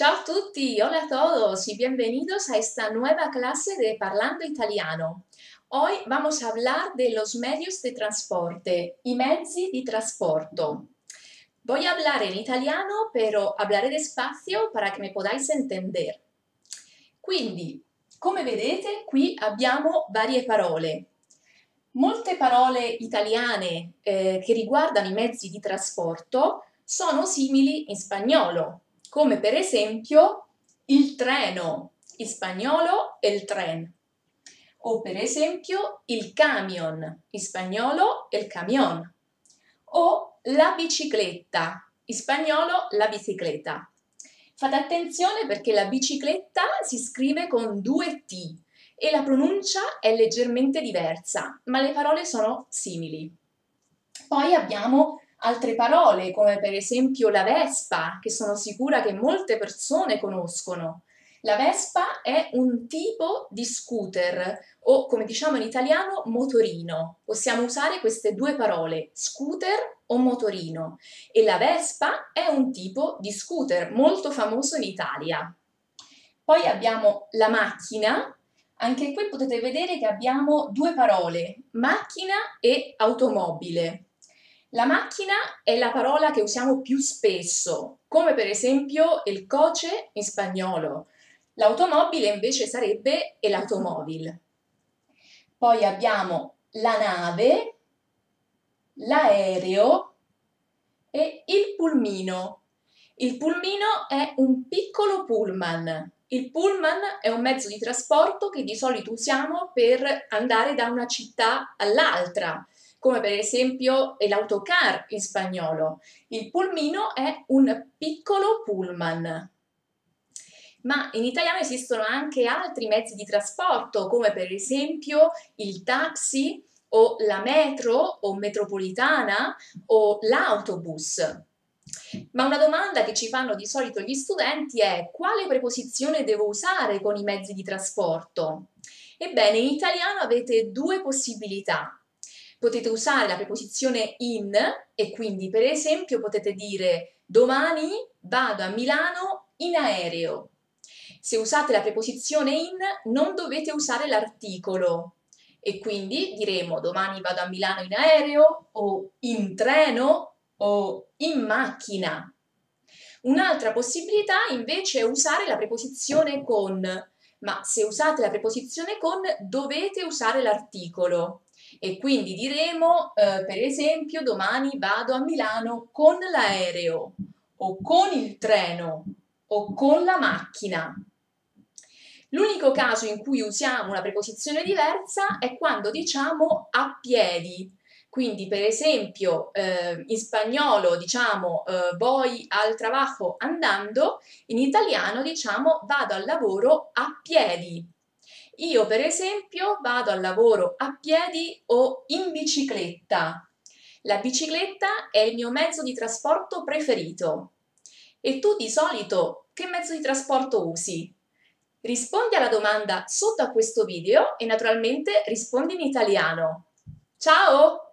Ciao a tutti, hola a todos y bienvenidos a esta nueva clase de Parlando Italiano. Hoy vamos a hablar de los medios de transporte, i mezzi di trasporto. Voy a hablar en italiano, pero hablaré despacio para que me podáis entender. Quindi, come vedete, qui abbiamo varie parole. Molte parole italiane eh, che riguardano i mezzi di trasporto sono simili in spagnolo, come per esempio il treno, in spagnolo il tren, o per esempio il camion, in spagnolo il camion, o la bicicletta, in spagnolo la bicicletta. Fate attenzione perché la bicicletta si scrive con due T e la pronuncia è leggermente diversa, ma le parole sono simili. Poi abbiamo altre parole come per esempio la Vespa, che sono sicura che molte persone conoscono. La Vespa è un tipo di scooter o come diciamo in italiano motorino. Possiamo usare queste due parole, scooter o motorino. E la Vespa è un tipo di scooter molto famoso in Italia. Poi abbiamo la macchina, anche qui potete vedere che abbiamo due parole, macchina e automobile. La macchina è la parola che usiamo più spesso, come per esempio il coche in spagnolo. L'automobile invece sarebbe l'automobile. Poi abbiamo la nave, l'aereo e il pulmino. Il pulmino è un piccolo pullman. Il pullman è un mezzo di trasporto che di solito usiamo per andare da una città all'altra come per esempio l'autocar in spagnolo. Il pulmino è un piccolo pullman. Ma in italiano esistono anche altri mezzi di trasporto, come per esempio il taxi o la metro o metropolitana o l'autobus. Ma una domanda che ci fanno di solito gli studenti è quale preposizione devo usare con i mezzi di trasporto? Ebbene, in italiano avete due possibilità potete usare la preposizione in e quindi per esempio potete dire domani vado a Milano in aereo. Se usate la preposizione in non dovete usare l'articolo e quindi diremo domani vado a Milano in aereo o in treno o in macchina. Un'altra possibilità invece è usare la preposizione con, ma se usate la preposizione con dovete usare l'articolo e quindi diremo eh, per esempio domani vado a Milano con l'aereo o con il treno o con la macchina. L'unico caso in cui usiamo una preposizione diversa è quando diciamo a piedi. Quindi, per esempio, eh, in spagnolo diciamo eh, voy al trabajo andando, in italiano diciamo vado al lavoro a piedi. Io per esempio vado al lavoro a piedi o in bicicletta. La bicicletta è il mio mezzo di trasporto preferito. E tu di solito che mezzo di trasporto usi? Rispondi alla domanda sotto a questo video e naturalmente rispondi in italiano. Ciao!